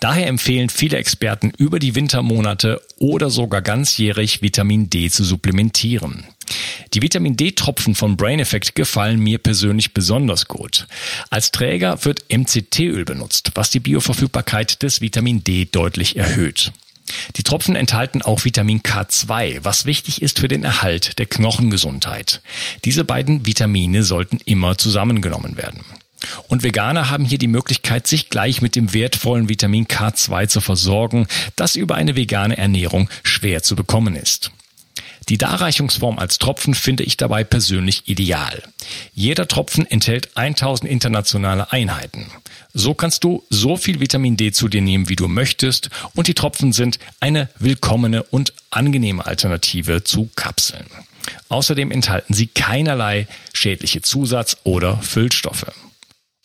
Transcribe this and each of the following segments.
Daher empfehlen viele Experten über die Wintermonate oder sogar ganzjährig Vitamin D zu supplementieren. Die Vitamin D-Tropfen von Brain Effect gefallen mir persönlich besonders gut. Als Träger wird MCT-Öl benutzt, was die Bioverfügbarkeit des Vitamin D deutlich erhöht. Die Tropfen enthalten auch Vitamin K2, was wichtig ist für den Erhalt der Knochengesundheit. Diese beiden Vitamine sollten immer zusammengenommen werden. Und Veganer haben hier die Möglichkeit, sich gleich mit dem wertvollen Vitamin K2 zu versorgen, das über eine vegane Ernährung schwer zu bekommen ist. Die Darreichungsform als Tropfen finde ich dabei persönlich ideal. Jeder Tropfen enthält 1000 internationale Einheiten. So kannst du so viel Vitamin D zu dir nehmen, wie du möchtest, und die Tropfen sind eine willkommene und angenehme Alternative zu Kapseln. Außerdem enthalten sie keinerlei schädliche Zusatz- oder Füllstoffe.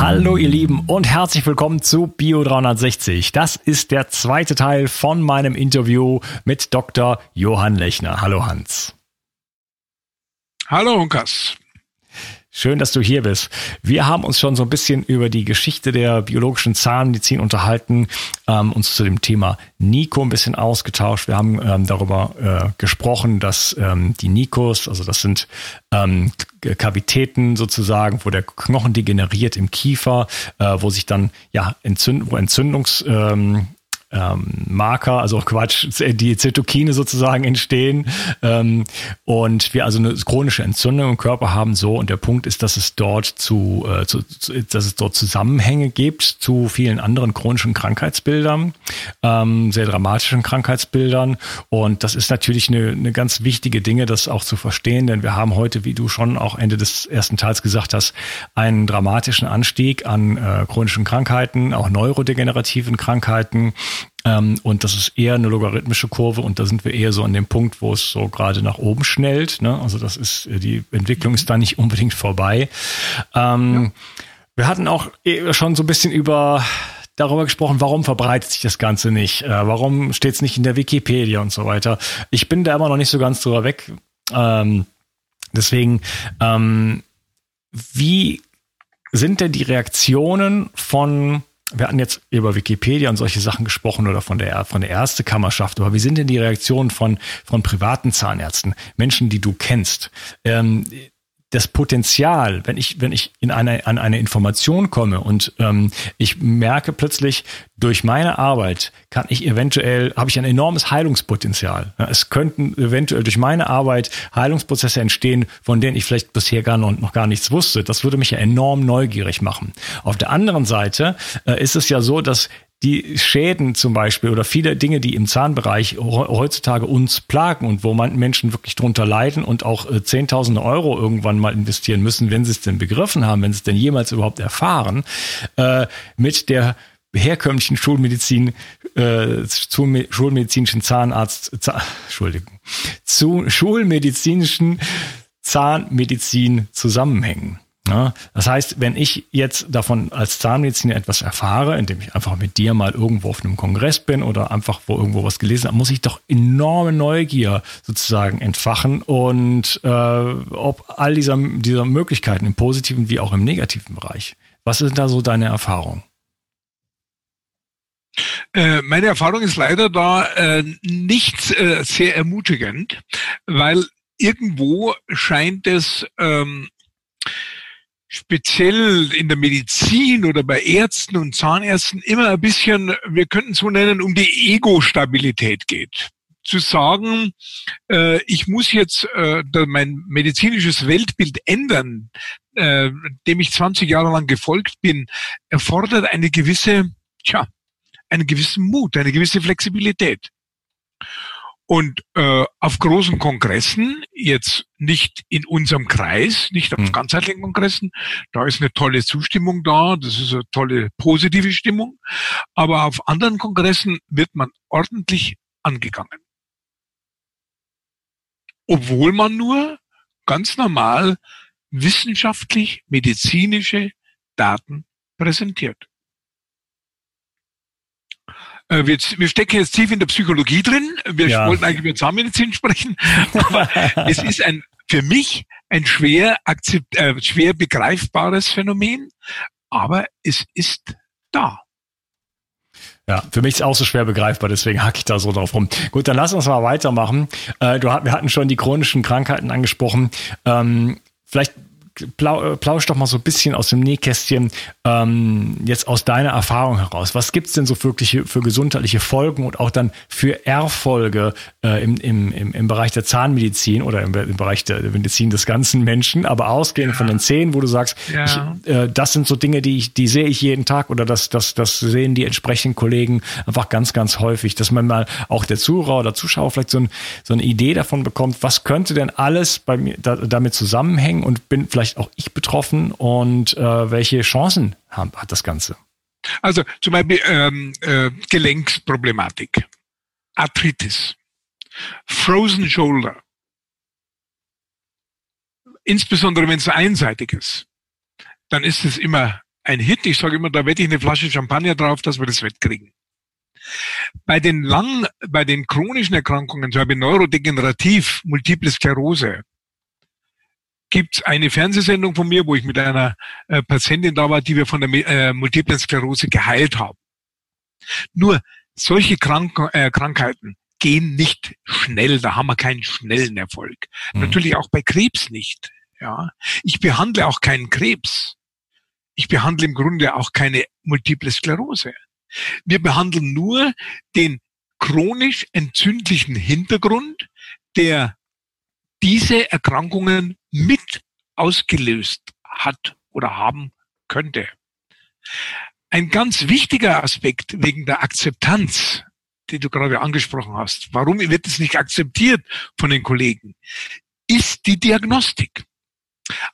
Hallo ihr Lieben und herzlich willkommen zu Bio 360. Das ist der zweite Teil von meinem Interview mit Dr. Johann Lechner. Hallo Hans. Hallo Unkas. Schön, dass du hier bist. Wir haben uns schon so ein bisschen über die Geschichte der biologischen Zahnmedizin unterhalten, ähm, uns zu dem Thema Nico ein bisschen ausgetauscht. Wir haben ähm, darüber äh, gesprochen, dass ähm, die Nikos, also das sind ähm, Kavitäten sozusagen, wo der Knochen degeneriert im Kiefer, äh, wo sich dann ja Entzünd wo Entzündungs ähm, ähm, Marker, also Quatsch, die Zytokine sozusagen entstehen. Ähm, und wir also eine chronische Entzündung im Körper haben so und der Punkt ist, dass es dort zu, äh, zu, dass es dort Zusammenhänge gibt zu vielen anderen chronischen Krankheitsbildern, ähm, sehr dramatischen Krankheitsbildern. Und das ist natürlich eine, eine ganz wichtige Dinge, das auch zu verstehen, denn wir haben heute, wie du schon auch Ende des ersten Teils gesagt hast, einen dramatischen Anstieg an äh, chronischen Krankheiten, auch neurodegenerativen Krankheiten ähm, und das ist eher eine logarithmische Kurve und da sind wir eher so an dem Punkt, wo es so gerade nach oben schnellt. Ne? Also das ist, äh, die Entwicklung ist da nicht unbedingt vorbei. Ähm, ja. Wir hatten auch eh schon so ein bisschen über darüber gesprochen, warum verbreitet sich das Ganze nicht? Äh, warum steht es nicht in der Wikipedia und so weiter? Ich bin da immer noch nicht so ganz drüber weg. Ähm, deswegen, ähm, wie sind denn die Reaktionen von wir hatten jetzt über Wikipedia und solche Sachen gesprochen oder von der, von der Ärztekammerschaft, aber wie sind denn die Reaktionen von, von privaten Zahnärzten, Menschen, die du kennst? Ähm, das Potenzial, wenn ich, wenn ich in eine, an eine Information komme und ähm, ich merke plötzlich, durch meine Arbeit kann ich eventuell, habe ich ein enormes Heilungspotenzial. Es könnten eventuell durch meine Arbeit Heilungsprozesse entstehen, von denen ich vielleicht bisher gar noch, noch gar nichts wusste. Das würde mich ja enorm neugierig machen. Auf der anderen Seite äh, ist es ja so, dass die Schäden zum Beispiel oder viele Dinge, die im Zahnbereich heutzutage uns plagen und wo man Menschen wirklich drunter leiden und auch äh, Zehntausende Euro irgendwann mal investieren müssen, wenn sie es denn begriffen haben, wenn sie es denn jemals überhaupt erfahren, äh, mit der herkömmlichen Schulmedizin, äh, zu schulmedizinischen Zahnarzt, Zahn, Entschuldigung, zu schulmedizinischen Zahnmedizin zusammenhängen. Ja, das heißt, wenn ich jetzt davon als Zahnmediziner etwas erfahre, indem ich einfach mit dir mal irgendwo auf einem Kongress bin oder einfach wo irgendwo was gelesen habe, muss ich doch enorme Neugier sozusagen entfachen und äh, ob all dieser, dieser Möglichkeiten im positiven wie auch im negativen Bereich. Was sind da so deine Erfahrungen? Äh, meine Erfahrung ist leider da äh, nicht äh, sehr ermutigend, weil irgendwo scheint es ähm, speziell in der Medizin oder bei Ärzten und Zahnärzten immer ein bisschen, wir könnten so nennen, um die Ego-Stabilität geht. Zu sagen, äh, ich muss jetzt äh, mein medizinisches Weltbild ändern, äh, dem ich 20 Jahre lang gefolgt bin, erfordert eine gewisse, tja, einen gewissen Mut, eine gewisse Flexibilität. Und äh, auf großen Kongressen, jetzt nicht in unserem Kreis, nicht auf mhm. ganzheitlichen Kongressen, da ist eine tolle Zustimmung da, das ist eine tolle positive Stimmung, aber auf anderen Kongressen wird man ordentlich angegangen. Obwohl man nur ganz normal wissenschaftlich medizinische Daten präsentiert. Äh, wir, wir stecken jetzt tief in der Psychologie drin. Wir ja. wollten eigentlich über Zahnmedizin sprechen, aber es ist ein für mich ein schwer, akzept, äh, schwer begreifbares Phänomen, aber es ist da. Ja, für mich ist es auch so schwer begreifbar, deswegen hacke ich da so drauf rum. Gut, dann lass uns mal weitermachen. Äh, du, wir hatten schon die chronischen Krankheiten angesprochen. Ähm, vielleicht plau, äh, plausch doch mal so ein bisschen aus dem Nähkästchen ähm, jetzt aus deiner Erfahrung heraus. Was gibt's denn so wirklich für gesundheitliche Folgen und auch dann für Erfolge äh, im, im, im, im Bereich der Zahnmedizin oder im, im Bereich der Medizin des ganzen Menschen, aber ausgehend ja. von den Zähnen, wo du sagst, ja. ich, äh, das sind so Dinge, die ich, die sehe ich jeden Tag oder das, das, das sehen die entsprechenden Kollegen einfach ganz, ganz häufig, dass man mal auch der Zuhörer oder Zuschauer vielleicht so, ein, so eine Idee davon bekommt, was könnte denn alles bei mir da, damit zusammenhängen und bin vielleicht vielleicht auch ich betroffen und äh, welche Chancen haben, hat das Ganze? Also zum Beispiel ähm, äh, Gelenksproblematik, Arthritis, Frozen Shoulder, insbesondere wenn es einseitig ist, dann ist es immer ein Hit. Ich sage immer, da wette ich eine Flasche Champagner drauf, dass wir das wettkriegen. Bei den lang, bei den chronischen Erkrankungen, zum Beispiel neurodegenerativ, Multiple Sklerose, gibt's eine Fernsehsendung von mir, wo ich mit einer äh, Patientin da war, die wir von der äh, Multiplen Sklerose geheilt haben. Nur solche Krank äh, Krankheiten gehen nicht schnell, da haben wir keinen schnellen Erfolg. Mhm. Natürlich auch bei Krebs nicht. Ja, ich behandle auch keinen Krebs. Ich behandle im Grunde auch keine Multiple Sklerose. Wir behandeln nur den chronisch entzündlichen Hintergrund, der diese Erkrankungen mit ausgelöst hat oder haben könnte. Ein ganz wichtiger Aspekt wegen der Akzeptanz, die du gerade angesprochen hast, warum wird es nicht akzeptiert von den Kollegen, ist die Diagnostik.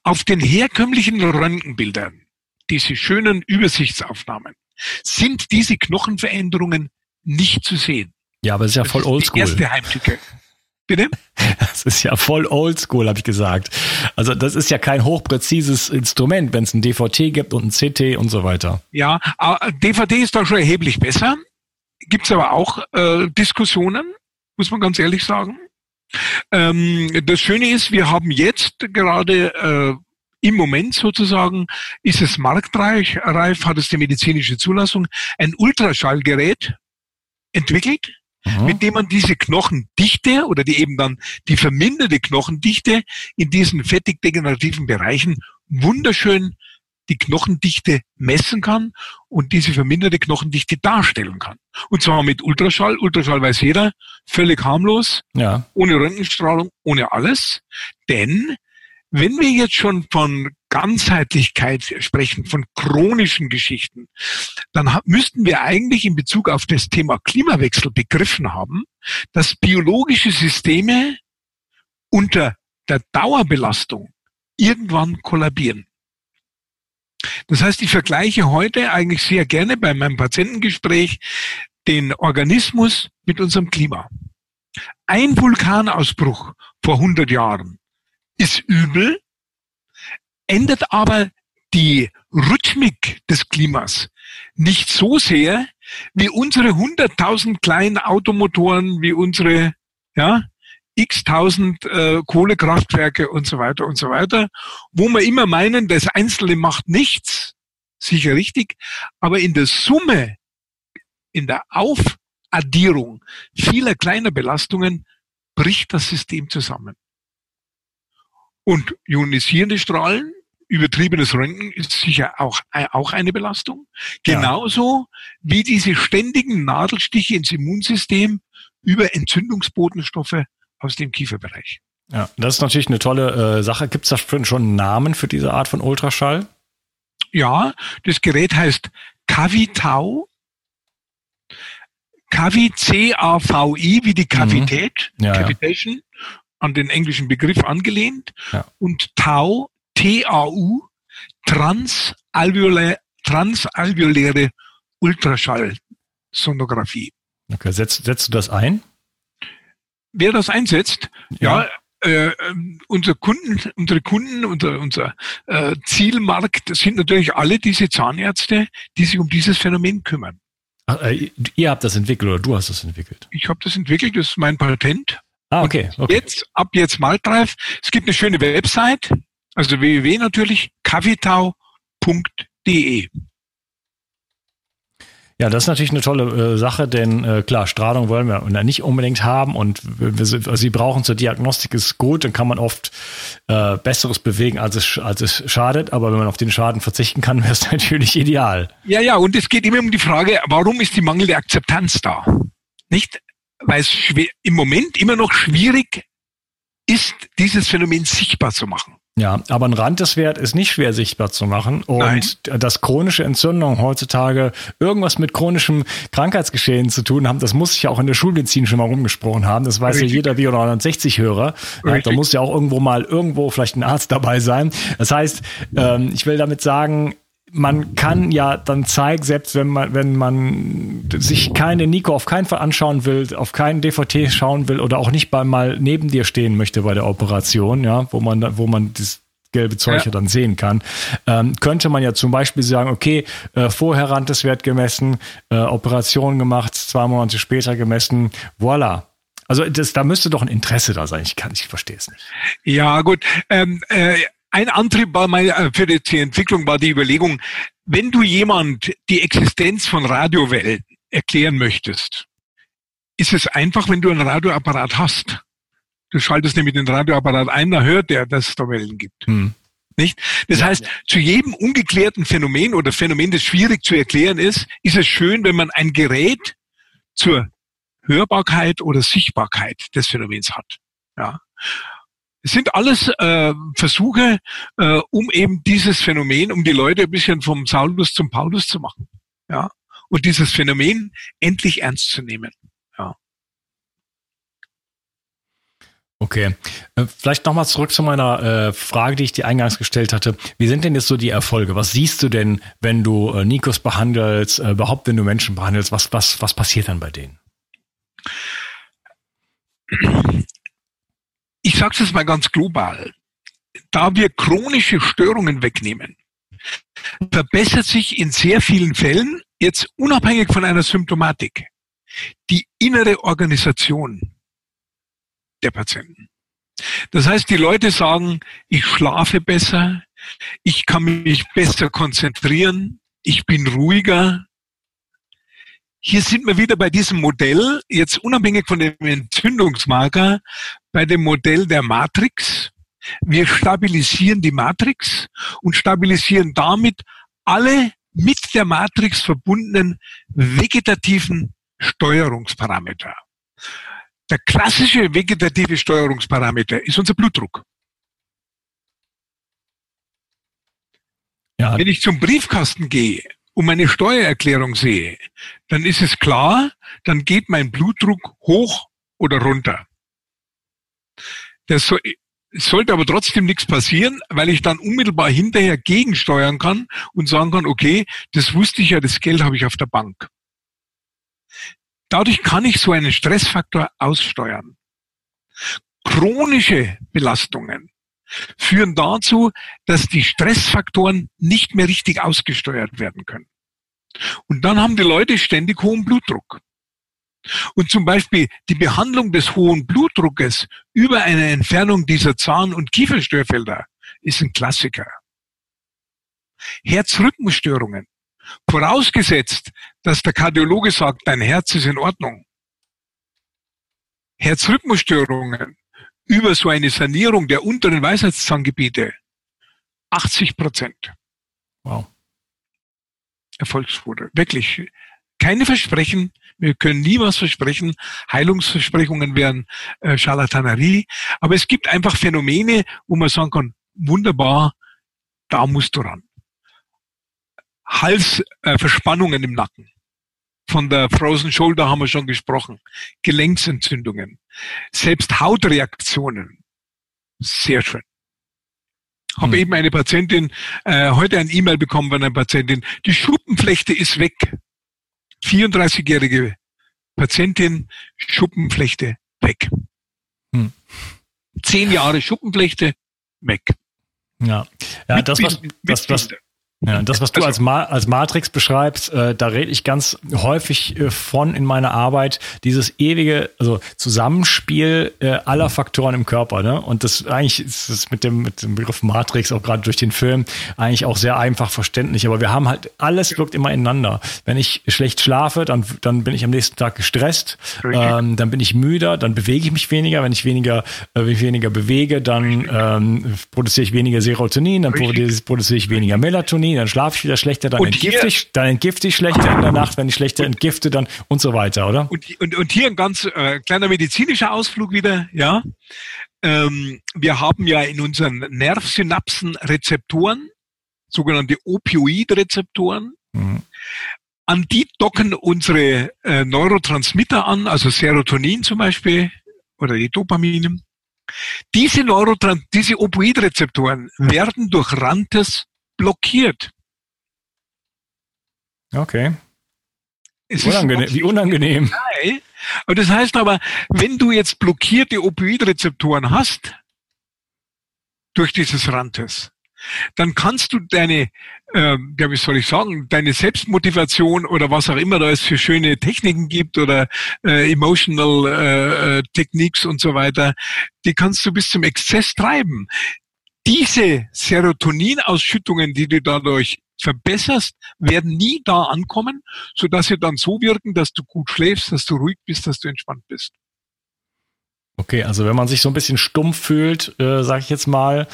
Auf den herkömmlichen Röntgenbildern, diese schönen Übersichtsaufnahmen, sind diese Knochenveränderungen nicht zu sehen. Ja, aber es ist ja voll oldschool. Die erste Heimtücke. Bitte? Das ist ja voll oldschool, habe ich gesagt. Also das ist ja kein hochpräzises Instrument, wenn es ein DVT gibt und ein CT und so weiter. Ja, DVD ist da schon erheblich besser. Gibt's aber auch äh, Diskussionen, muss man ganz ehrlich sagen. Ähm, das Schöne ist, wir haben jetzt gerade äh, im Moment sozusagen, ist es marktreif, hat es die medizinische Zulassung, ein Ultraschallgerät entwickelt, mhm. mit dem man diese Knochendichte oder die eben dann die verminderte Knochendichte in diesen fettig-degenerativen Bereichen wunderschön die Knochendichte messen kann und diese verminderte Knochendichte darstellen kann. Und zwar mit Ultraschall. Ultraschall weiß jeder, völlig harmlos, ja. ohne Röntgenstrahlung, ohne alles. Denn wenn wir jetzt schon von Ganzheitlichkeit sprechen, von chronischen Geschichten, dann müssten wir eigentlich in Bezug auf das Thema Klimawechsel begriffen haben, dass biologische Systeme unter der Dauerbelastung irgendwann kollabieren. Das heißt, ich vergleiche heute eigentlich sehr gerne bei meinem Patientengespräch den Organismus mit unserem Klima. Ein Vulkanausbruch vor 100 Jahren ist übel, ändert aber die Rhythmik des Klimas nicht so sehr wie unsere 100.000 kleinen Automotoren, wie unsere ja, x tausend äh, Kohlekraftwerke und so weiter und so weiter, wo wir immer meinen, das Einzelne macht nichts, sicher richtig, aber in der Summe, in der Aufaddierung vieler kleiner Belastungen bricht das System zusammen. Und ionisierende Strahlen, übertriebenes Röntgen ist sicher auch, äh, auch eine Belastung. Genauso ja. wie diese ständigen Nadelstiche ins Immunsystem über Entzündungsbotenstoffe aus dem Kieferbereich. Ja, das ist natürlich eine tolle äh, Sache. Gibt es da schon einen Namen für diese Art von Ultraschall? Ja, das Gerät heißt Cavitau. Cavi, C-A-V-I, wie die Kavität, mhm. ja, Cavitation. An den englischen Begriff angelehnt. Ja. Und Tau, T-A-U, transalveoläre, transalveoläre Ultraschallsonographie. Okay, setzt, setzt du das ein? wer das einsetzt, ja, ja äh, unser Kunden, unsere Kunden, unser, unser äh, Zielmarkt sind natürlich alle diese Zahnärzte, die sich um dieses Phänomen kümmern. Ach, äh, ihr habt das entwickelt oder du hast das entwickelt? Ich habe das entwickelt, das ist mein Patent. Ah, okay. okay. Jetzt, ab jetzt Maltreif. Es gibt eine schöne Website, also www natürlich, kaffeetau.de. Ja, das ist natürlich eine tolle äh, Sache, denn äh, klar, Strahlung wollen wir nicht unbedingt haben und wir, wir, sie brauchen zur Diagnostik ist gut, dann kann man oft äh, Besseres bewegen, als es, als es schadet, aber wenn man auf den Schaden verzichten kann, wäre es natürlich ideal. Ja, ja, und es geht immer um die Frage, warum ist die mangelnde Akzeptanz da? Nicht? Weil es im Moment immer noch schwierig ist, dieses Phänomen sichtbar zu machen. Ja, aber ein Randeswert ist nicht schwer sichtbar zu machen. Und Nein. dass chronische Entzündungen heutzutage irgendwas mit chronischem Krankheitsgeschehen zu tun haben, das muss sich ja auch in der Schulmedizin schon mal rumgesprochen haben. Das weiß Richtig. ja jeder Bio 360-Hörer. Ja, da muss ja auch irgendwo mal irgendwo vielleicht ein Arzt dabei sein. Das heißt, ähm, ich will damit sagen, man kann ja dann zeigen, selbst wenn man, wenn man sich keine Nico auf keinen Fall anschauen will, auf keinen DVT schauen will oder auch nicht bei, mal neben dir stehen möchte bei der Operation, ja, wo man, wo man das gelbe Zeug ja. dann sehen kann, ähm, könnte man ja zum Beispiel sagen, okay, äh, vorher Randeswert gemessen, äh, Operation gemacht, zwei Monate später gemessen, voilà. Also das, da müsste doch ein Interesse da sein. Ich kann, ich verstehe es nicht. Ja, gut. Ähm, äh, ein Antrieb war meine, äh, für die Entwicklung war die Überlegung, wenn du jemand die Existenz von Radiowellen erklären möchtest, ist es einfach, wenn du einen Radioapparat hast. Du schaltest nämlich den Radioapparat ein, da hört der, dass es da Wellen gibt. Hm. Nicht? Das ja, heißt, ja. zu jedem ungeklärten Phänomen oder Phänomen, das schwierig zu erklären ist, ist es schön, wenn man ein Gerät zur Hörbarkeit oder Sichtbarkeit des Phänomens hat. Ja. Es sind alles äh, Versuche, äh, um eben dieses Phänomen, um die Leute ein bisschen vom Saulus zum Paulus zu machen. Ja. Und dieses Phänomen endlich ernst zu nehmen. Ja. Okay. Äh, vielleicht nochmal zurück zu meiner äh, Frage, die ich dir eingangs gestellt hatte. Wie sind denn jetzt so die Erfolge? Was siehst du denn, wenn du äh, Nikos behandelst, äh, überhaupt wenn du Menschen behandelst? Was, was, was passiert dann bei denen? Ich sage es mal ganz global, da wir chronische Störungen wegnehmen, verbessert sich in sehr vielen Fällen, jetzt unabhängig von einer Symptomatik, die innere Organisation der Patienten. Das heißt, die Leute sagen, ich schlafe besser, ich kann mich besser konzentrieren, ich bin ruhiger, hier sind wir wieder bei diesem Modell, jetzt unabhängig von dem Entzündungsmarker, bei dem Modell der Matrix. Wir stabilisieren die Matrix und stabilisieren damit alle mit der Matrix verbundenen vegetativen Steuerungsparameter. Der klassische vegetative Steuerungsparameter ist unser Blutdruck. Ja. Wenn ich zum Briefkasten gehe und meine Steuererklärung sehe, dann ist es klar, dann geht mein Blutdruck hoch oder runter. Das so, sollte aber trotzdem nichts passieren, weil ich dann unmittelbar hinterher gegensteuern kann und sagen kann, okay, das wusste ich ja, das Geld habe ich auf der Bank. Dadurch kann ich so einen Stressfaktor aussteuern. Chronische Belastungen führen dazu, dass die Stressfaktoren nicht mehr richtig ausgesteuert werden können. Und dann haben die Leute ständig hohen Blutdruck. Und zum Beispiel die Behandlung des hohen Blutdruckes über eine Entfernung dieser Zahn- und Kieferstörfelder ist ein Klassiker. Herzrhythmusstörungen. Vorausgesetzt, dass der Kardiologe sagt, dein Herz ist in Ordnung. Herzrhythmusstörungen über so eine Sanierung der unteren Weisheitszahngebiete 80 Prozent. Wow. Erfolgsquote. Wirklich. Keine Versprechen. Wir können nie was versprechen. Heilungsversprechungen wären äh, Charlatanerie. Aber es gibt einfach Phänomene, wo man sagen kann, wunderbar, da musst du ran. Halsverspannungen äh, im Nacken. Von der Frozen Shoulder haben wir schon gesprochen. Gelenksentzündungen. Selbst Hautreaktionen. Sehr schön. Habe hm. eben eine Patientin, äh, heute ein E-Mail bekommen von einer Patientin, die Schuppenflechte ist weg. 34-jährige Patientin, Schuppenflechte weg. Hm. Zehn Jahre Schuppenflechte weg. Ja, ja das, was, das, was, ja, das, was du also, als, Ma als Matrix beschreibst, äh, da rede ich ganz häufig äh, von in meiner Arbeit, dieses ewige also Zusammenspiel äh, aller Faktoren im Körper. Ne? Und das eigentlich ist das mit dem, mit dem Begriff Matrix, auch gerade durch den Film, eigentlich auch sehr einfach verständlich. Aber wir haben halt, alles wirkt immer ineinander. Wenn ich schlecht schlafe, dann, dann bin ich am nächsten Tag gestresst, ähm, dann bin ich müder, dann bewege ich mich weniger. Wenn ich weniger, äh, wenn ich weniger bewege, dann ähm, produziere ich weniger Serotonin, dann produziere ich weniger Melatonin dann schlafe ich wieder schlechter, dann entgifte ich, dann entgifte ich schlechter in der Nacht, wenn ich schlechter entgifte, dann und so weiter, oder? Und, und, und hier ein ganz äh, kleiner medizinischer Ausflug wieder, ja. Ähm, wir haben ja in unseren Nervsynapsen Rezeptoren, sogenannte Opioidrezeptoren. Mhm. An die docken unsere äh, Neurotransmitter an, also Serotonin zum Beispiel oder die Dopamine. Diese diese Opioidrezeptoren werden durch Rantes blockiert. Okay. Unangenehm, wie unangenehm. Und das heißt aber, wenn du jetzt blockierte Opioidrezeptoren hast, durch dieses Rantes, dann kannst du deine, äh, ja, wie soll ich sagen, deine Selbstmotivation oder was auch immer da es für schöne Techniken gibt oder äh, emotional äh, äh Techniques und so weiter, die kannst du bis zum Exzess treiben diese Serotoninausschüttungen, die du dadurch verbesserst, werden nie da ankommen, so dass sie dann so wirken, dass du gut schläfst, dass du ruhig bist, dass du entspannt bist. Okay, also wenn man sich so ein bisschen stumpf fühlt, äh, sage ich jetzt mal,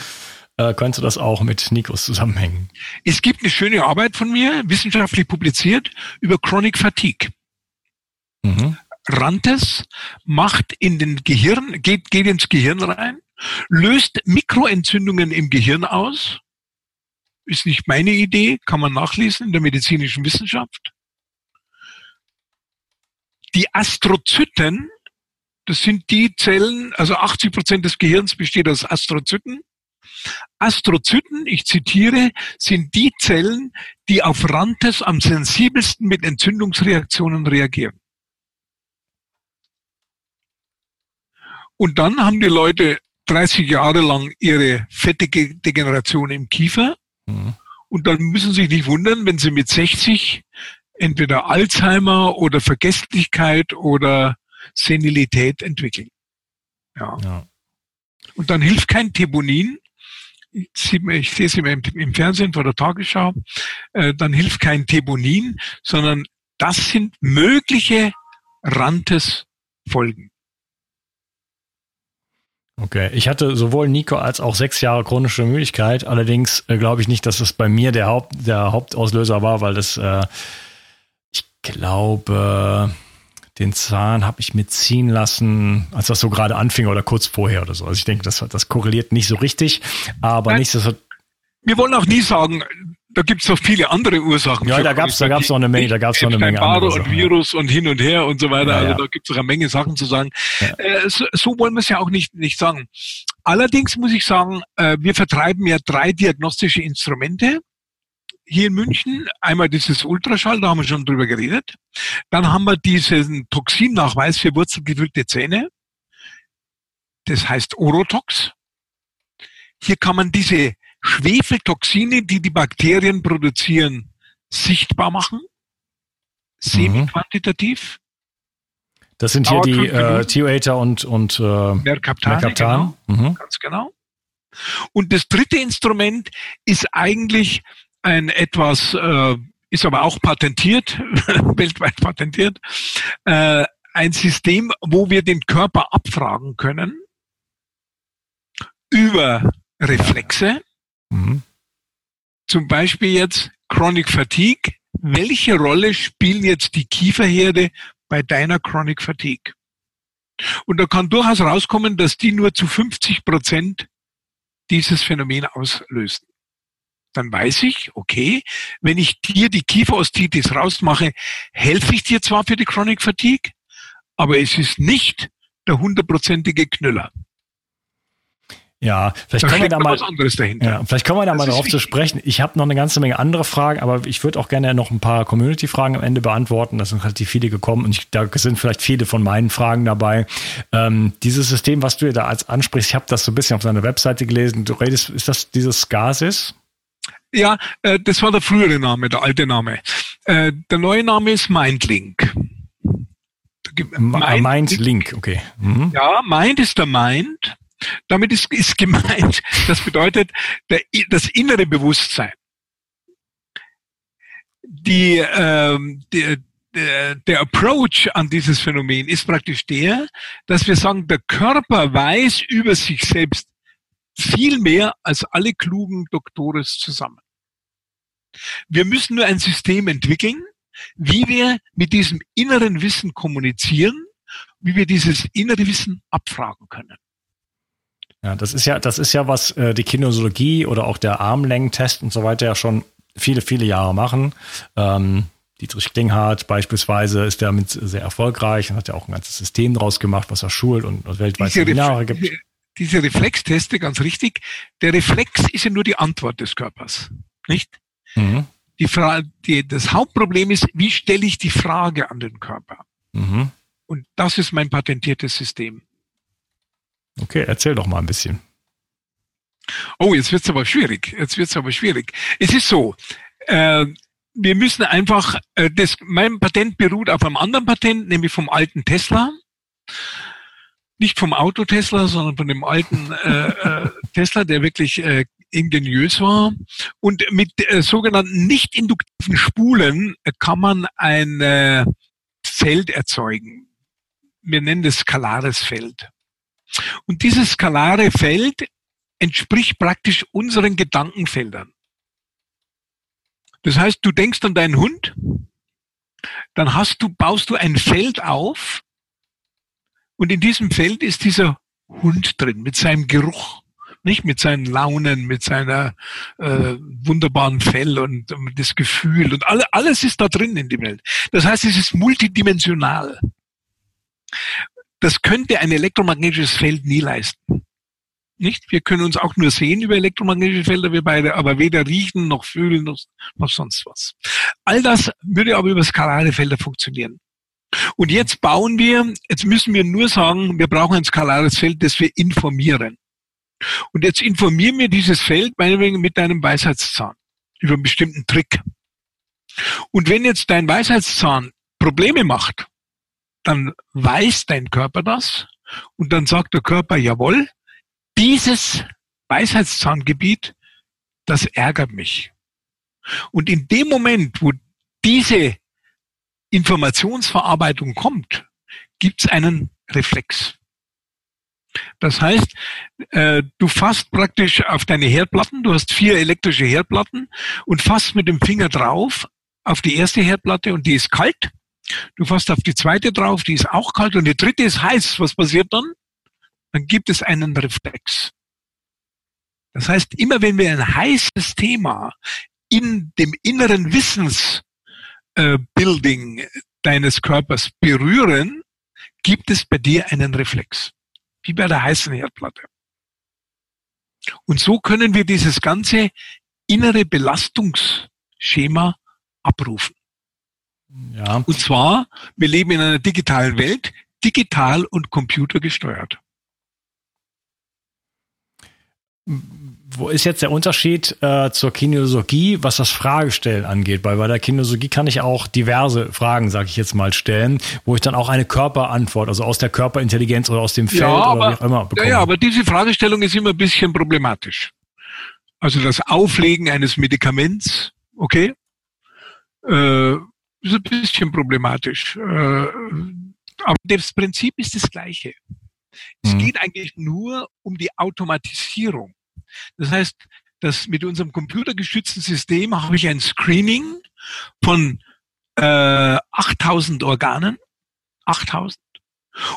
äh, könnte das auch mit Nikos zusammenhängen. Es gibt eine schöne Arbeit von mir, wissenschaftlich publiziert, über Chronic Fatigue. Mhm. Rantes macht in den Gehirn, geht, geht ins Gehirn rein löst Mikroentzündungen im Gehirn aus. Ist nicht meine Idee, kann man nachlesen in der medizinischen Wissenschaft. Die Astrozyten, das sind die Zellen, also 80 Prozent des Gehirns besteht aus Astrozyten. Astrozyten, ich zitiere, sind die Zellen, die auf Rantes am sensibelsten mit Entzündungsreaktionen reagieren. Und dann haben die Leute 30 Jahre lang ihre fettige Degeneration im Kiefer. Mhm. Und dann müssen Sie sich nicht wundern, wenn Sie mit 60 entweder Alzheimer oder Vergesslichkeit oder Senilität entwickeln. Ja. ja. Und dann hilft kein Tebonin. Ich sehe es immer im, Fernsehen vor der Tagesschau. Äh, dann hilft kein Tebonin, sondern das sind mögliche Rantes Folgen. Okay, ich hatte sowohl Nico als auch sechs Jahre chronische Müdigkeit. Allerdings äh, glaube ich nicht, dass das bei mir der, Haupt, der Hauptauslöser war, weil das, äh, ich glaube, den Zahn habe ich mir ziehen lassen, als das so gerade anfing oder kurz vorher oder so. Also ich denke, das, das korreliert nicht so richtig, aber nichtsdestotrotz. Wir wollen auch nie sagen, da gibt es noch viele andere Ursachen. Ja, da gab es da gab's noch eine Menge, da gab es noch eine Menge andere und Virus und hin und her und so weiter. Ja, also ja. da gibt es noch eine Menge Sachen zu sagen. Ja. Äh, so, so, wollen wir es ja auch nicht, nicht sagen. Allerdings muss ich sagen, äh, wir vertreiben ja drei diagnostische Instrumente hier in München. Einmal dieses Ultraschall, da haben wir schon drüber geredet. Dann haben wir diesen Toxinnachweis für wurzelgefüllte Zähne. Das heißt Orotox. hier kann man diese Schwefeltoxine, die die Bakterien produzieren, sichtbar machen, semi-quantitativ. Das sind hier die äh, Thioater und, und äh, Mercaptan. Mercaptan. Genau, mhm. Ganz genau. Und das dritte Instrument ist eigentlich ein etwas, äh, ist aber auch patentiert, weltweit patentiert, äh, ein System, wo wir den Körper abfragen können über Reflexe. Mhm. Zum Beispiel jetzt Chronic Fatigue. Welche Rolle spielen jetzt die Kieferherde bei deiner Chronic Fatigue? Und da kann durchaus rauskommen, dass die nur zu 50 Prozent dieses Phänomen auslösen. Dann weiß ich, okay, wenn ich dir die Kieferostitis rausmache, helfe ich dir zwar für die Chronic Fatigue, aber es ist nicht der hundertprozentige Knüller. Ja, vielleicht da kommen wir da mal, ja, vielleicht kommen wir da das mal drauf zu sprechen. Ich habe noch eine ganze Menge andere Fragen, aber ich würde auch gerne noch ein paar Community-Fragen am Ende beantworten. Das sind relativ viele gekommen und ich, da sind vielleicht viele von meinen Fragen dabei. Ähm, dieses System, was du da als ansprichst, ich habe das so ein bisschen auf deiner Webseite gelesen. Du redest, ist das dieses Gasis? Ja, äh, das war der frühere Name, der alte Name. Äh, der neue Name ist Mindlink. Mind, Mindlink, okay. Mhm. Ja, Mind ist der Mind damit ist, ist gemeint, das bedeutet der, das innere Bewusstsein. Die, ähm, die, der, der Approach an dieses Phänomen ist praktisch der, dass wir sagen, der Körper weiß über sich selbst viel mehr als alle klugen Doktores zusammen. Wir müssen nur ein System entwickeln, wie wir mit diesem inneren Wissen kommunizieren, wie wir dieses innere Wissen abfragen können. Ja, das ist ja, das ist ja, was äh, die Kinesiologie oder auch der Armlängentest und so weiter ja schon viele, viele Jahre machen. Ähm, Dietrich Klinghardt beispielsweise ist damit sehr erfolgreich und hat ja auch ein ganzes System draus gemacht, was er schult und, und weltweit diese Seminare gibt. Diese Reflexteste, ganz richtig. Der Reflex ist ja nur die Antwort des Körpers, nicht? Mhm. Die Frage, die, das Hauptproblem ist, wie stelle ich die Frage an den Körper? Mhm. Und das ist mein patentiertes System. Okay, erzähl doch mal ein bisschen. Oh, jetzt wird's aber schwierig. Jetzt wird's aber schwierig. Es ist so, äh, wir müssen einfach, äh, das, mein Patent beruht auf einem anderen Patent, nämlich vom alten Tesla. Nicht vom Auto Tesla, sondern von dem alten äh, äh, Tesla, der wirklich äh, ingeniös war. Und mit äh, sogenannten nicht induktiven Spulen kann man ein Feld erzeugen. Wir nennen das skalares Feld. Und dieses skalare Feld entspricht praktisch unseren Gedankenfeldern. Das heißt, du denkst an deinen Hund, dann hast du, baust du ein Feld auf und in diesem Feld ist dieser Hund drin mit seinem Geruch, nicht mit seinen Launen, mit seiner äh, wunderbaren Fell und, und das Gefühl und alle, alles ist da drin in die Welt. Das heißt, es ist multidimensional. Das könnte ein elektromagnetisches Feld nie leisten. Nicht? Wir können uns auch nur sehen über elektromagnetische Felder, wir beide, aber weder riechen noch fühlen noch, noch sonst was. All das würde aber über skalare Felder funktionieren. Und jetzt bauen wir, jetzt müssen wir nur sagen, wir brauchen ein skalares Feld, das wir informieren. Und jetzt informieren wir dieses Feld meinetwegen mit deinem Weisheitszahn über einen bestimmten Trick. Und wenn jetzt dein Weisheitszahn Probleme macht, dann weiß dein Körper das und dann sagt der Körper, jawohl, dieses Weisheitszahngebiet, das ärgert mich. Und in dem Moment, wo diese Informationsverarbeitung kommt, gibt es einen Reflex. Das heißt, äh, du fasst praktisch auf deine Herdplatten, du hast vier elektrische Herdplatten und fasst mit dem Finger drauf auf die erste Herdplatte und die ist kalt Du fasst auf die zweite drauf, die ist auch kalt und die dritte ist heiß. Was passiert dann? Dann gibt es einen Reflex. Das heißt, immer wenn wir ein heißes Thema in dem inneren Wissensbuilding äh, deines Körpers berühren, gibt es bei dir einen Reflex. Wie bei der heißen Herdplatte. Und so können wir dieses ganze innere Belastungsschema abrufen. Ja. Und zwar, wir leben in einer digitalen Welt, digital und computergesteuert. wo ist jetzt der Unterschied äh, zur Kinesiologie, was das Fragestellen angeht? Weil bei der Kinesiologie kann ich auch diverse Fragen, sage ich jetzt mal, stellen, wo ich dann auch eine Körperantwort, also aus der Körperintelligenz oder aus dem Feld ja, oder aber, wie auch immer bekomme. Ja, ja, aber diese Fragestellung ist immer ein bisschen problematisch. Also das Auflegen eines Medikaments, okay, äh, ist ein bisschen problematisch. Äh, aber das Prinzip ist das gleiche. Es Mhm. geht eigentlich nur um die Automatisierung. Das heißt, dass mit unserem computergestützten System habe ich ein Screening von äh, 8000 Organen, 8000,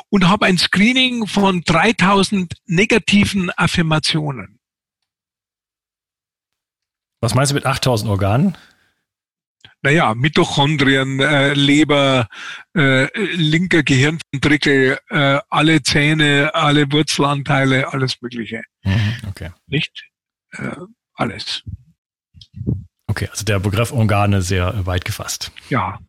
und habe ein Screening von 3000 negativen Affirmationen. Was meinst du mit 8000 Organen? Naja, Mitochondrien, äh, Leber, äh, linker Gehirnventrikel, äh, alle Zähne, alle Wurzelanteile, alles Mögliche. Mhm, Okay. Nicht? Äh, alles. Okay, also der Begriff Organe sehr weit gefasst. Ja.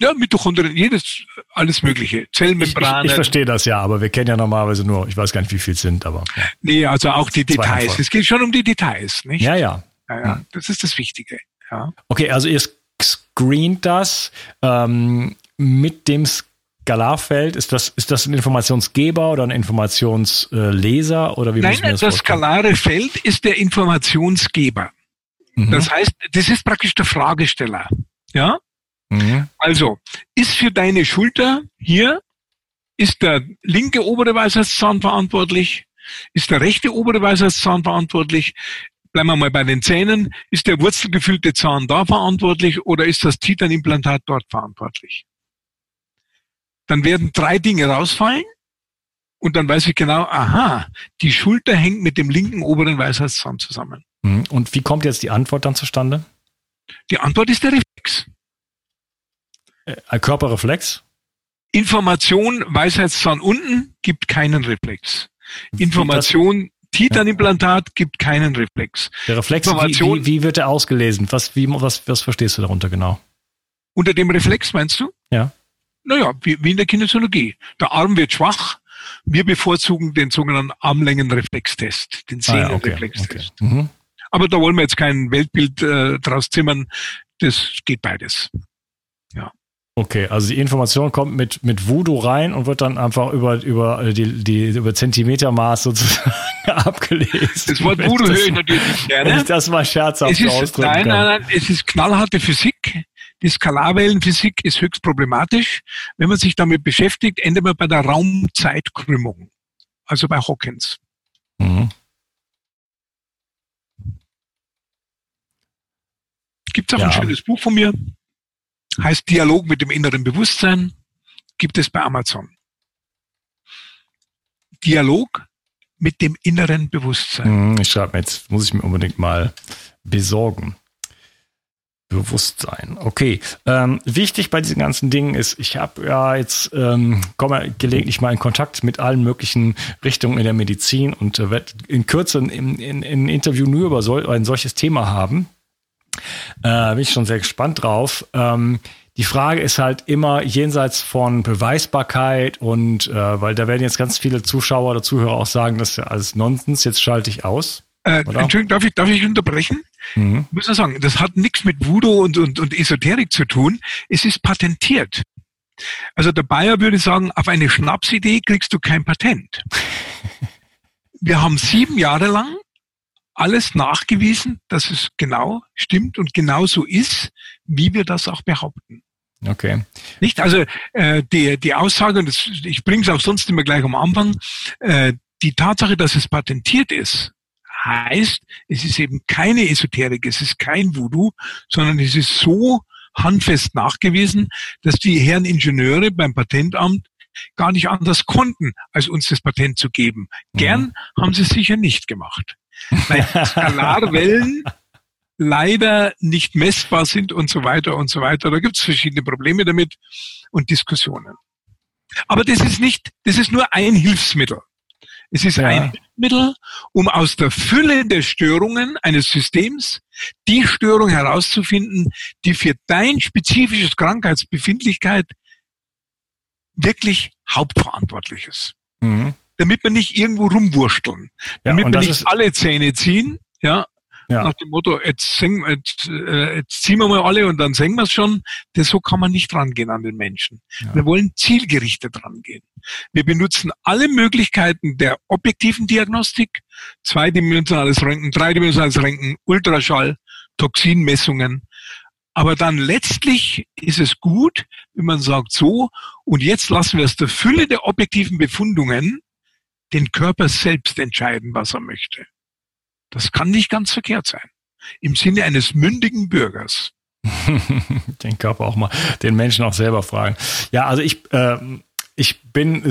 Ja, Mitochondrien, jedes, alles Mögliche. Ich, ich, Zellmembranen. ich verstehe das ja, aber wir kennen ja normalerweise nur, ich weiß gar nicht, wie viel es sind, aber ja. nee, also auch die Zwei Details. Es geht schon um die Details, nicht? ja, ja. ja, ja. Das ist das Wichtige. Ja. Okay, also ihr screent das ähm, mit dem Skalarfeld. Ist das, ist das ein Informationsgeber oder ein Informationsleser oder wie Nein, das, das skalare Feld ist der Informationsgeber. Mhm. Das heißt, das ist praktisch der Fragesteller. Ja? Mhm. Also, ist für deine Schulter hier, ist der linke obere Weisheitszahn verantwortlich? Ist der rechte obere Weisheitszahn verantwortlich? Bleiben wir mal bei den Zähnen. Ist der wurzelgefüllte Zahn da verantwortlich oder ist das Titanimplantat dort verantwortlich? Dann werden drei Dinge rausfallen und dann weiß ich genau, aha, die Schulter hängt mit dem linken oberen Weisheitszahn zusammen. Mhm. Und wie kommt jetzt die Antwort dann zustande? Die Antwort ist der Reflex. Äh, Ein Körperreflex? Information Weisheitszahn unten gibt keinen Reflex. Information Titanimplantat gibt keinen Reflex. Der Reflex, wie, wie, wie wird er ausgelesen? Was, wie, was, was verstehst du darunter genau? Unter dem Reflex meinst du? Ja. Naja, wie, wie in der Kinesiologie. Der Arm wird schwach. Wir bevorzugen den sogenannten Armlängenreflextest, den Ah, ja, okay, Sehnenreflextest. okay. Mhm. Aber da wollen wir jetzt kein Weltbild äh, draus zimmern. Das geht beides. Okay, also die Information kommt mit, mit Voodoo rein und wird dann einfach über, über, äh, die, die, über Zentimetermaß sozusagen abgelesen. Das Wort Voodoo höre ich natürlich nicht Wenn gerne. ich das mal scherzhaft Es ist, ausdrücken nein, kann. nein, nein, es ist knallharte Physik. Die Skalarwellenphysik ist höchst problematisch. Wenn man sich damit beschäftigt, endet man bei der Raumzeitkrümmung. Also bei Hawkins. Mhm. Gibt es auch Ja. ein schönes Buch von mir. Heißt Dialog mit dem inneren Bewusstsein. Gibt es bei Amazon. Dialog mit dem inneren Bewusstsein. Mhm, Ich schreibe mir jetzt, muss ich mir unbedingt mal besorgen. Bewusstsein. Okay. Ähm, wichtig bei diesen ganzen Dingen ist, ich habe ja jetzt ähm, komme gelegentlich mal in Kontakt mit allen möglichen Richtungen in der Medizin und äh, werde in Kürze in, in, in ein Interview nur über so, ein solches Thema haben. Äh, bin ich schon sehr gespannt drauf. Ähm, die Frage ist halt immer jenseits von Beweisbarkeit und äh, weil da werden jetzt ganz viele Zuschauer oder Zuhörer auch sagen, das ist ja alles Nonsens, jetzt schalte ich aus. Äh, Oder? Entschuldigung, darf ich, darf ich unterbrechen? Mhm. Ich muss nur sagen, das hat nichts mit Voodoo und, und, und Esoterik zu tun. Es ist patentiert. Also der Bayer würde sagen, auf eine Schnapsidee kriegst du kein Patent. Wir haben sieben Jahre lang alles nachgewiesen, dass es genau stimmt und genau so ist, wie wir das auch behaupten. Okay. Nicht? Also äh, die, die Aussage, und das, ich bringe es auch sonst immer gleich am Anfang, äh, die Tatsache, dass es patentiert ist, heißt, es ist eben keine Esoterik, es ist kein Voodoo, sondern es ist so handfest nachgewiesen, dass die Herren Ingenieure beim Patentamt gar nicht anders konnten, als uns das Patent zu geben. Gern haben sie es sicher nicht gemacht. Weil Skalarwellen leider nicht messbar sind und so weiter und so weiter. Da gibt es verschiedene Probleme damit und Diskussionen. Aber das ist nicht, das ist nur ein Hilfsmittel. Es ist Ja. ein Hilfsmittel, um aus der Fülle der Störungen eines Systems die Störung herauszufinden, die für dein spezifisches Krankheitsbefindlichkeit wirklich hauptverantwortlich ist. Mhm. Damit wir nicht irgendwo rumwursteln. Ja, damit und wir nicht alle Zähne ziehen, ja, ja. Nach dem Motto, jetzt, singen, jetzt, äh, jetzt ziehen wir mal alle und dann singen wir es schon. Das, so kann man nicht rangehen an den Menschen. Ja. Wir wollen zielgerichtet rangehen. Wir benutzen alle Möglichkeiten der objektiven Diagnostik, zweidimensionales Röntgen, dreidimensionales Röntgen, Ultraschall, Toxinmessungen. Aber dann letztlich ist es gut, wenn man sagt so, und jetzt lassen wir aus der Fülle der objektiven Befundungen den Körper selbst entscheiden, was er möchte. Das kann nicht ganz verkehrt sein. Im Sinne eines mündigen Bürgers. den Körper auch mal, den Menschen auch selber fragen. Ja, also ich, äh, ich bin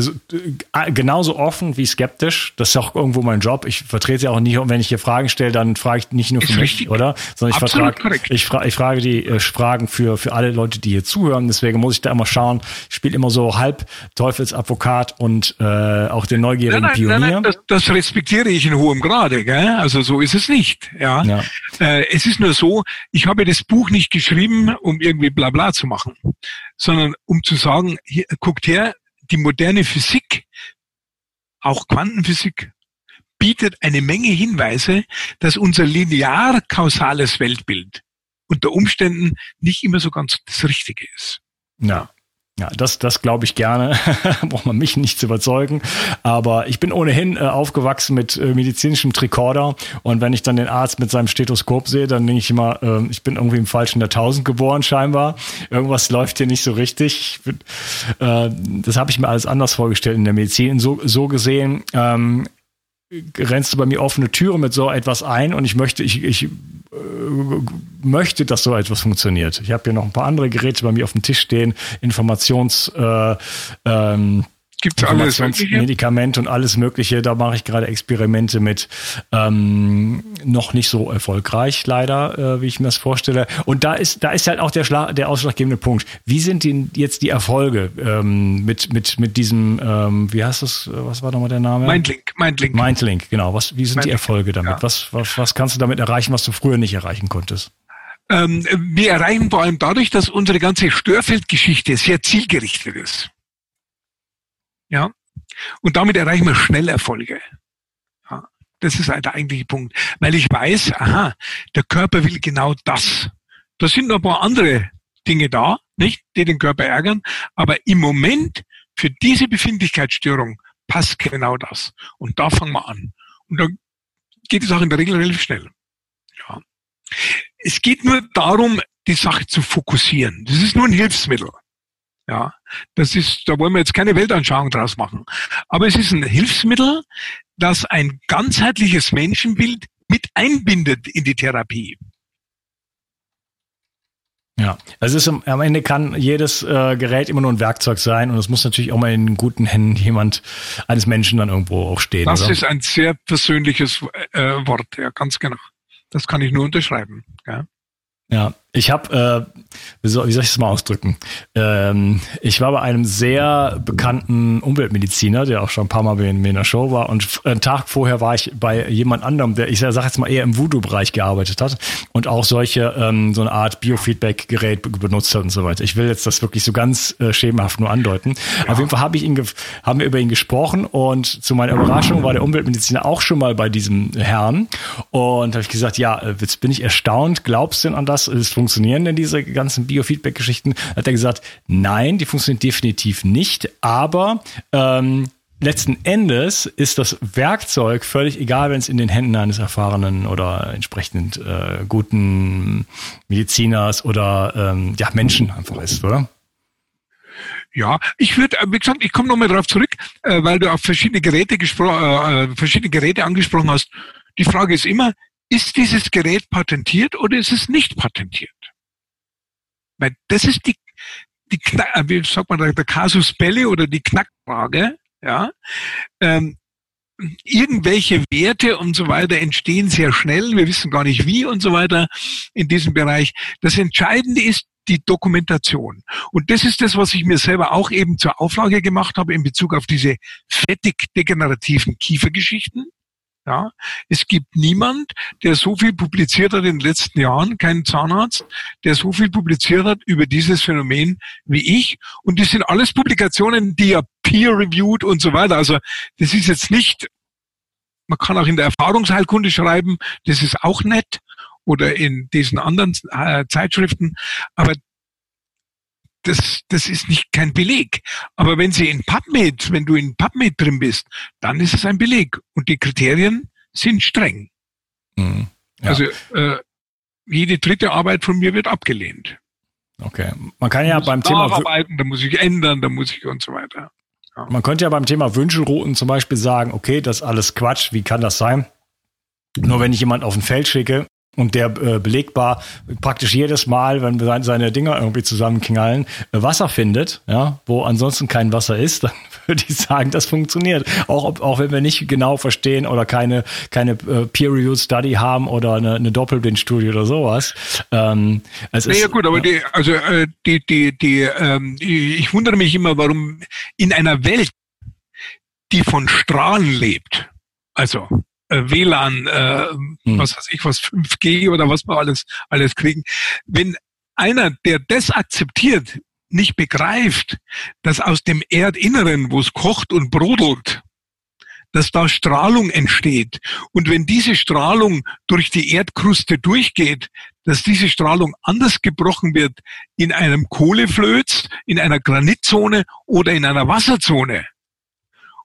äh, genauso offen wie skeptisch. Das ist auch irgendwo mein Job. Ich vertrete ja auch nicht, und wenn ich hier Fragen stelle, dann frage ich nicht nur für mich, richtig. oder? Sondern ich, vertrage, ich, fra ich frage die äh, Fragen für, für alle Leute, die hier zuhören. Deswegen muss ich da immer schauen. Ich spiele immer so halb Teufelsadvokat und äh, auch den neugierigen nein, nein, Pionier. Nein, nein, das, das respektiere ich in hohem Grade. Gell? Also so ist es nicht. Ja. ja. Äh, es ist nur so, ich habe das Buch nicht geschrieben, um irgendwie Blabla zu machen, sondern um zu sagen, hier, guckt her, die moderne Physik, auch Quantenphysik, bietet eine Menge Hinweise, dass unser linear kausales Weltbild unter Umständen nicht immer so ganz das Richtige ist. Ja. Ja, das, das glaube ich gerne. Braucht man mich nicht zu überzeugen. Aber ich bin ohnehin äh, aufgewachsen mit äh, medizinischem Tricorder. Und wenn ich dann den Arzt mit seinem Stethoskop sehe, dann denke ich immer, äh, ich bin irgendwie im falschen Jahrtausend geboren scheinbar. Irgendwas läuft hier nicht so richtig. Bin, äh, das habe ich mir alles anders vorgestellt in der Medizin. So, so gesehen ähm, rennst du bei mir offene Türen mit so etwas ein und ich möchte, ich, ich möchte, dass so etwas funktioniert. Ich habe hier noch ein paar andere Geräte bei mir auf dem Tisch stehen, Informations äh, ähm, Gibt alles Medikamente und alles Mögliche. Da mache ich gerade Experimente mit. Ähm, noch nicht so erfolgreich, leider, äh, wie ich mir das vorstelle. Und da ist, da ist halt auch der, Schla der ausschlaggebende Punkt. Wie sind denn jetzt die Erfolge ähm, mit, mit, mit diesem, ähm, wie heißt das, was war nochmal der Name? Mindlink, Mindlink. Mindlink, genau. Was, wie sind Mindlink. die Erfolge damit? Ja. Was, was, was kannst du damit erreichen, was du früher nicht erreichen konntest? Ähm, wir erreichen vor allem dadurch, dass unsere ganze Störfeldgeschichte sehr zielgerichtet ist. Ja. Und damit erreichen wir schnell Erfolge. Ja. Das ist halt der eigentliche Punkt. Weil ich weiß, aha, der Körper will genau das. Da sind noch ein paar andere Dinge da, nicht, die den Körper ärgern. Aber im Moment für diese Befindlichkeitsstörung passt genau das. Und da fangen wir an. Und da geht es auch in der Regel relativ schnell. Ja. Es geht nur darum, die Sache zu fokussieren. Das ist nur ein Hilfsmittel. Ja, das ist, da wollen wir jetzt keine Weltanschauung draus machen. Aber es ist ein Hilfsmittel, das ein ganzheitliches Menschenbild mit einbindet in die Therapie. Ja, es ist am Ende kann jedes äh, Gerät immer nur ein Werkzeug sein und es muss natürlich auch mal in guten Händen jemand eines Menschen dann irgendwo auch stehen. Das oder? ist ein sehr persönliches äh, Wort, ja, ganz genau. Das kann ich nur unterschreiben. Ja. Ja, ich habe, äh, wie, soll, wie soll ich das mal ausdrücken? Ähm, ich war bei einem sehr bekannten Umweltmediziner, der auch schon ein paar Mal bei mir in der Show war. Und einen Tag vorher war ich bei jemand anderem, der, ich sage jetzt mal, eher im Voodoo-Bereich gearbeitet hat und auch solche, ähm, so eine Art Biofeedback-Gerät benutzt hat und so weiter. Ich will jetzt das wirklich so ganz äh, schemenhaft nur andeuten. Ja. Auf jeden Fall habe ich ihn, haben wir über ihn gesprochen und zu meiner Überraschung war der Umweltmediziner auch schon mal bei diesem Herrn. Und habe ich gesagt, ja, jetzt bin ich erstaunt. Glaubst du denn an das? Es funktionieren denn diese ganzen Biofeedback-Geschichten? Hat er gesagt, nein, die funktionieren definitiv nicht, aber ähm, letzten Endes ist das Werkzeug völlig egal, wenn es in den Händen eines erfahrenen oder entsprechend äh, guten Mediziners oder ähm, ja, Menschen einfach ist, oder? Ja, ich würde, äh, wie gesagt, ich komme nochmal darauf zurück, äh, weil du auf verschiedene Geräte äh, äh, verschiedene Geräte angesprochen hast. Die Frage ist immer, ist dieses Gerät patentiert oder ist es nicht patentiert? Weil das ist die, die äh, wie sagt man, der Casus Belli oder die Knackfrage, ja. Ähm, irgendwelche Werte und so weiter entstehen sehr schnell. Wir wissen gar nicht wie und so weiter in diesem Bereich. Das Entscheidende ist die Dokumentation. Und das ist das, was ich mir selber auch eben zur Auflage gemacht habe in Bezug auf diese fettig degenerativen Kiefergeschichten. Ja, es gibt niemand, der so viel publiziert hat in den letzten Jahren, kein Zahnarzt, der so viel publiziert hat über dieses Phänomen wie ich. Und das sind alles Publikationen, die ja peer-reviewed und so weiter. Also das ist jetzt nicht man kann auch in der Erfahrungsheilkunde schreiben, das ist auch nett oder in diesen anderen äh, Zeitschriften, aber das, das ist nicht kein Beleg. Aber wenn sie in PubMed, wenn du in PubMed drin bist, dann ist es ein Beleg. Und die Kriterien sind streng. Mhm, ja. Also äh, jede dritte Arbeit von mir wird abgelehnt. Okay. Man kann ja beim Thema. Da muss ich ändern, da muss ich und so weiter. Ja. Man könnte ja beim Thema Wünschelrouten zum Beispiel sagen, okay, das ist alles Quatsch, wie kann das sein? Nur wenn ich jemand auf ein Feld schicke, und der äh, belegbar praktisch jedes Mal, wenn wir seine Dinger irgendwie zusammenknallen, äh, Wasser findet, ja, wo ansonsten kein Wasser ist, dann würde ich sagen, das funktioniert. Auch, ob, auch wenn wir nicht genau verstehen oder keine, keine äh, Peer-Reviewed Study haben oder eine, eine Doppelblindstudie oder sowas. Ähm, es naja, ist, gut, aber ja. die, also äh, die, die, die, ähm, ich wundere mich immer, warum in einer Welt, die von Strahlen lebt, also WLAN, äh, hm. was weiß ich was, 5G oder was wir alles, alles kriegen. Wenn einer, der das akzeptiert, nicht begreift, dass aus dem Erdinneren, wo es kocht und brodelt, dass da Strahlung entsteht. Und wenn diese Strahlung durch die Erdkruste durchgeht, dass diese Strahlung anders gebrochen wird in einem Kohleflöz, in einer Granitzone oder in einer Wasserzone,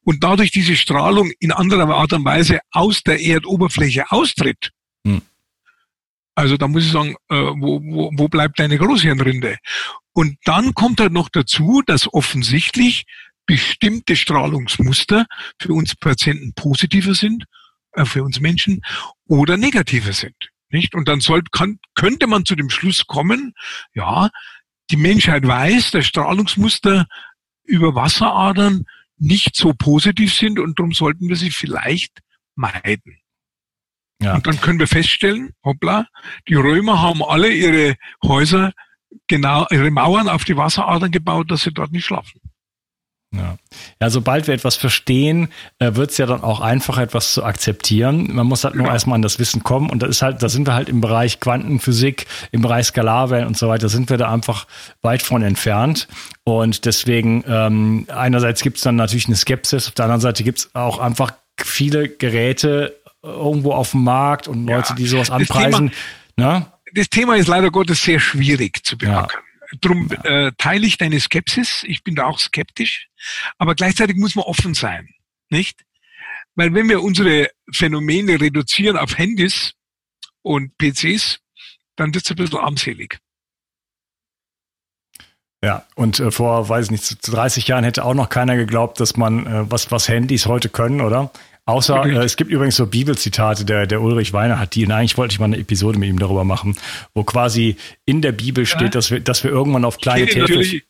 und dadurch diese Strahlung in anderer Art und Weise aus der Erdoberfläche austritt. Hm. Also da muss ich sagen, äh, wo, wo, wo bleibt deine Großhirnrinde? Und dann kommt halt noch dazu, dass offensichtlich bestimmte Strahlungsmuster für uns Patienten positiver sind, äh, für uns Menschen, oder negativer sind. Nicht? Und dann soll, kann, könnte man zu dem Schluss kommen, ja, die Menschheit weiß, dass Strahlungsmuster über Wasseradern nicht so positiv sind und darum sollten wir sie vielleicht meiden. Ja. Und dann können wir feststellen, hoppla, die Römer haben alle ihre Häuser genau, ihre Mauern auf die Wasseradern gebaut, dass sie dort nicht schlafen. Ja. ja, sobald wir etwas verstehen, äh, wird es ja dann auch einfacher, etwas zu akzeptieren. Man muss halt nur ja. erstmal an das Wissen kommen und da ist halt, da sind wir halt im Bereich Quantenphysik, im Bereich Skalarwellen und so weiter, sind wir da einfach weit von entfernt. Und deswegen, ähm, einerseits gibt es dann natürlich eine Skepsis, auf der anderen Seite gibt es auch einfach viele Geräte irgendwo auf dem Markt und Leute, ja. die sowas anpreisen. Das Thema, ne? das Thema ist leider Gottes sehr schwierig zu beackern. Drum äh, teile ich deine Skepsis. Ich bin da auch skeptisch. Aber gleichzeitig muss man offen sein, nicht? Weil wenn wir unsere Phänomene reduzieren auf Handys und PCs, dann wird es ein bisschen armselig. Ja, und äh, vor, weiß ich nicht, 30 Jahren hätte auch noch keiner geglaubt, dass man, äh, was, was Handys heute können, oder? Außer, äh, es gibt übrigens so Bibelzitate, der, der Ulrich Weiner hat die, und eigentlich wollte ich mal eine Episode mit ihm darüber machen, wo quasi in der Bibel steht, ja. dass wir, dass wir irgendwann auf kleine Täfelchen.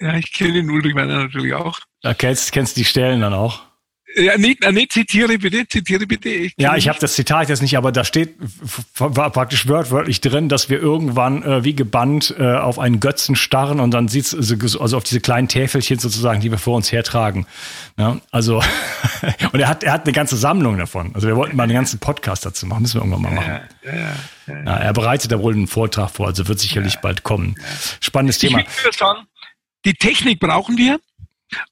Ja, ich kenne den Ulrich Weiner natürlich auch. Da kennst, kennst die Stellen dann auch. Ja, nee, nee, zitiere bitte, zitiere bitte. Ich ja, ich habe das Zitat jetzt nicht, aber da steht war praktisch wörtlich drin, dass wir irgendwann äh, wie gebannt äh, auf einen Götzen starren und dann sieht's also, also auf diese kleinen Täfelchen sozusagen, die wir vor uns hertragen. Ja, also und er hat er hat eine ganze Sammlung davon. Also wir wollten mal einen ganzen Podcast dazu machen, müssen wir irgendwann mal machen. Ja, ja, ja, er bereitet da wohl einen Vortrag vor, also wird sicherlich bald kommen. Spannendes Thema. Ich sagen, die Technik brauchen wir.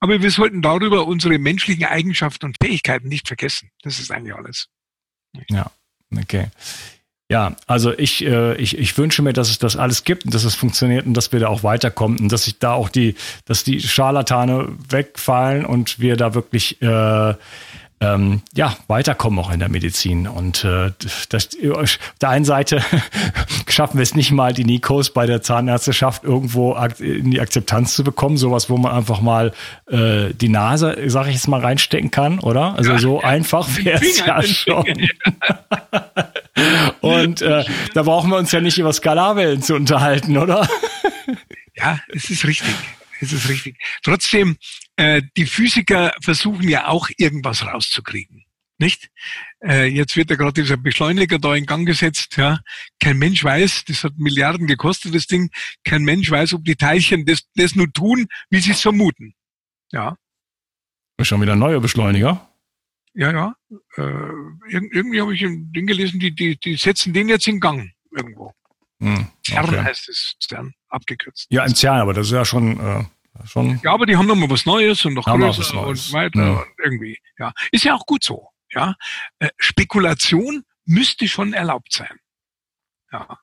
Aber wir sollten darüber unsere menschlichen Eigenschaften und Fähigkeiten nicht vergessen. Das ist eigentlich alles. Ja, okay. Ja, also ich, äh, ich, ich wünsche mir, dass es das alles gibt und dass es funktioniert und dass wir da auch weiterkommen und dass sich da auch die, dass die Scharlatane wegfallen und wir da wirklich äh, ähm, ja, weiterkommen auch in der Medizin. Und äh, das, auf der einen Seite schaffen wir es nicht mal, die Nikos bei der Zahnärzteschaft irgendwo in die Akzeptanz zu bekommen. Sowas, wo man einfach mal äh, die Nase, sag ich jetzt mal, reinstecken kann, oder? Also ja, so ja. einfach wäre es ja schon. Und äh, da brauchen wir uns ja nicht über Skalarwellen zu unterhalten, oder? Ja, es ist richtig. Es ist richtig. Trotzdem, äh, die Physiker versuchen ja auch irgendwas rauszukriegen. Nicht? Äh, jetzt wird ja gerade dieser Beschleuniger da in Gang gesetzt. Ja, kein Mensch weiß, das hat Milliarden gekostet, das Ding. Kein Mensch weiß, ob die Teilchen das, das nur tun, wie sie es vermuten. Ja. Ist schon wieder ein neuer Beschleuniger. Ja, ja. Äh, irgendwie habe ich ein Ding gelesen, die, die, die setzen den jetzt in Gang irgendwo. Hm, okay. CERN heißt es, CERN, abgekürzt. Ja, im CERN, aber das ist ja schon, äh, schon. Ja, aber die haben nochmal was Neues und noch größer und weiter ja. und irgendwie. Ja, ist ja auch gut so. Ja, äh, Spekulation müsste schon erlaubt sein. Ja.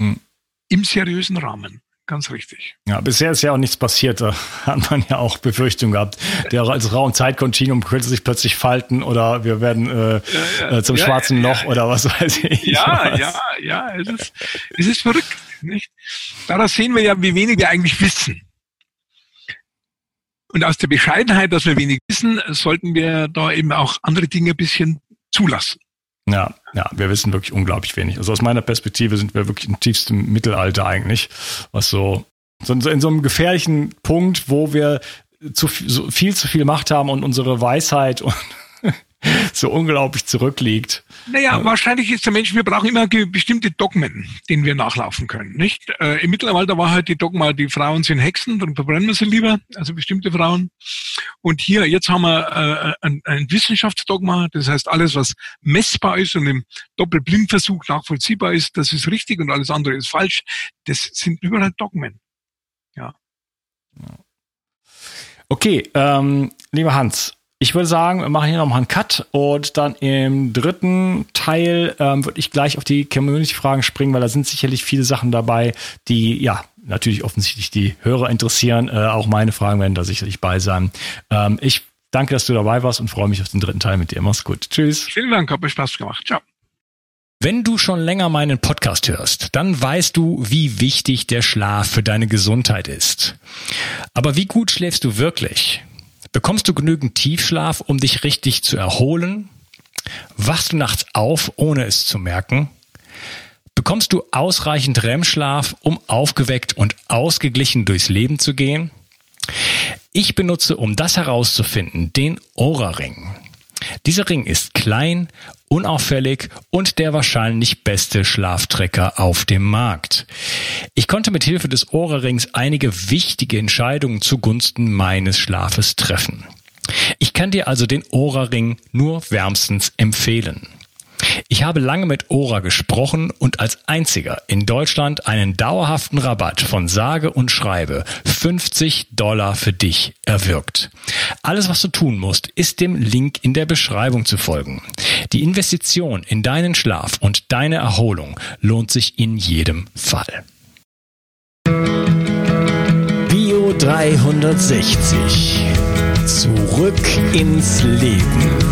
Hm. Im seriösen Rahmen. Ganz richtig. Ja, bisher ist ja auch nichts passiert. Da hat man ja auch Befürchtungen gehabt. Der als Raum-Zeit-Kontinuum könnte sich plötzlich falten oder wir werden äh. Äh, zum ja, schwarzen Loch oder was weiß ich. Ja, was. ja, ja. Es ist, es ist verrückt. Nicht? Daraus sehen wir ja, wie wenig wir eigentlich wissen. Und aus der Bescheidenheit, dass wir wenig wissen, sollten wir da eben auch andere Dinge ein bisschen zulassen. Ja, ja, wir wissen wirklich unglaublich wenig. Also aus meiner Perspektive sind wir wirklich im tiefsten Mittelalter eigentlich, was so, so in so einem gefährlichen Punkt, wo wir zu so viel zu viel Macht haben und unsere Weisheit und so unglaublich zurückliegt. Naja, ja. wahrscheinlich ist der Mensch, wir brauchen immer bestimmte Dogmen, denen wir nachlaufen können, nicht? Äh, Im Mittelalter war halt die Dogma, die Frauen sind Hexen, dann verbrennen wir sie lieber, also bestimmte Frauen. Und hier, jetzt haben wir äh, ein, ein Wissenschaftsdogma, das heißt, alles, was messbar ist und im Doppelblindversuch nachvollziehbar ist, das ist richtig und alles andere ist falsch. Das sind überall Dogmen. Ja. Okay, ähm, lieber Hans, ich würde sagen, wir machen hier nochmal einen Cut und dann im dritten Teil ähm, würde ich gleich auf die Community-Fragen springen, weil da sind sicherlich viele Sachen dabei, die ja natürlich offensichtlich die Hörer interessieren. Äh, auch meine Fragen werden da sicherlich bei sein. Ähm, ich danke, dass du dabei warst und freue mich auf den dritten Teil mit dir. Mach's gut. Tschüss. Vielen Dank, hat mir Spaß gemacht. Ciao. Wenn du schon länger meinen Podcast hörst, dann weißt du, wie wichtig der Schlaf für deine Gesundheit ist. Aber wie gut schläfst du wirklich? Bekommst du genügend Tiefschlaf, um dich richtig zu erholen? Wachst du nachts auf, ohne es zu merken? Bekommst du ausreichend REM-Schlaf, um aufgeweckt und ausgeglichen durchs Leben zu gehen? Ich benutze, um das herauszufinden, den Aura-Ring. Dieser Ring ist klein, unauffällig und der wahrscheinlich beste Schlaftrecker auf dem Markt. Ich konnte mit Hilfe des Ohrrings einige wichtige Entscheidungen zugunsten meines Schlafes treffen. Ich kann dir also den Ohrring nur wärmstens empfehlen. Ich habe lange mit Ora gesprochen und als einziger in Deutschland einen dauerhaften Rabatt von sage und schreibe 50 Dollar für dich erwirkt. Alles, was du tun musst, ist dem Link in der Beschreibung zu folgen. Die Investition in deinen Schlaf und deine Erholung lohnt sich in jedem Fall. Bio 360. Zurück ins Leben.